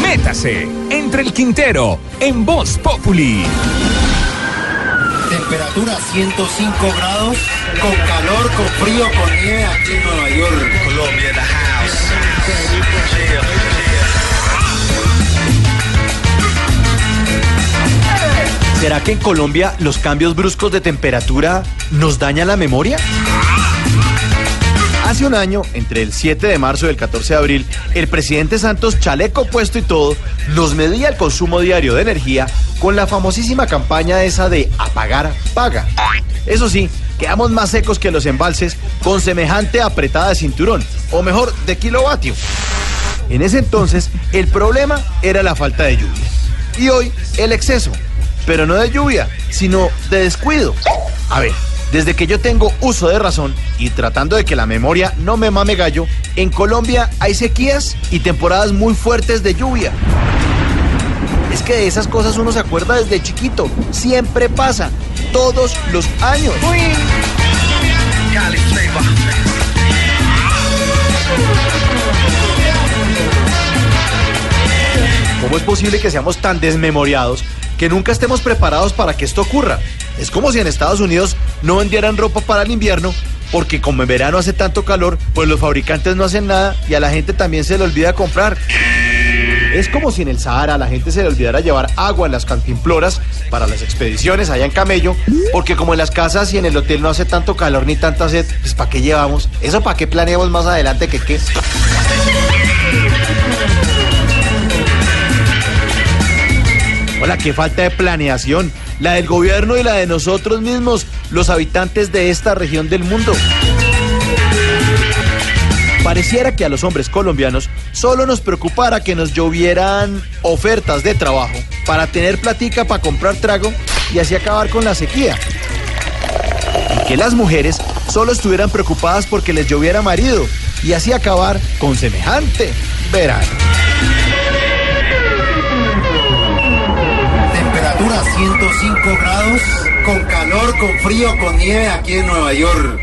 Métase entre el Quintero en Voz Populi. Temperatura 105 grados, con calor, con frío, con nieve aquí en Nueva York. Colombia, the house. ¿Será que en Colombia los cambios bruscos de temperatura nos dañan la memoria? Hace un año, entre el 7 de marzo y el 14 de abril, el presidente Santos, chaleco puesto y todo, nos medía el consumo diario de energía con la famosísima campaña esa de apagar, paga. Eso sí, quedamos más secos que los embalses con semejante apretada de cinturón, o mejor, de kilovatio. En ese entonces, el problema era la falta de lluvia. Y hoy, el exceso. Pero no de lluvia, sino de descuido. A ver, desde que yo tengo uso de razón y tratando de que la memoria no me mame gallo, en Colombia hay sequías y temporadas muy fuertes de lluvia. Es que de esas cosas uno se acuerda desde chiquito. Siempre pasa. Todos los años. ¿Cómo es posible que seamos tan desmemoriados que nunca estemos preparados para que esto ocurra? Es como si en Estados Unidos no vendieran ropa para el invierno porque como en verano hace tanto calor, pues los fabricantes no hacen nada y a la gente también se le olvida comprar. Es como si en el Sahara a la gente se le olvidara llevar agua en las cantimploras para las expediciones allá en Camello, porque como en las casas y en el hotel no hace tanto calor ni tanta sed, pues ¿para qué llevamos? ¿Eso para qué planeamos más adelante que qué? Hola, qué falta de planeación, la del gobierno y la de nosotros mismos, los habitantes de esta región del mundo. Pareciera que a los hombres colombianos solo nos preocupara que nos llovieran ofertas de trabajo para tener platica para comprar trago y así acabar con la sequía. Y que las mujeres solo estuvieran preocupadas porque les lloviera marido y así acabar con semejante verano. Grados, con calor, con frío, con nieve aquí en Nueva York.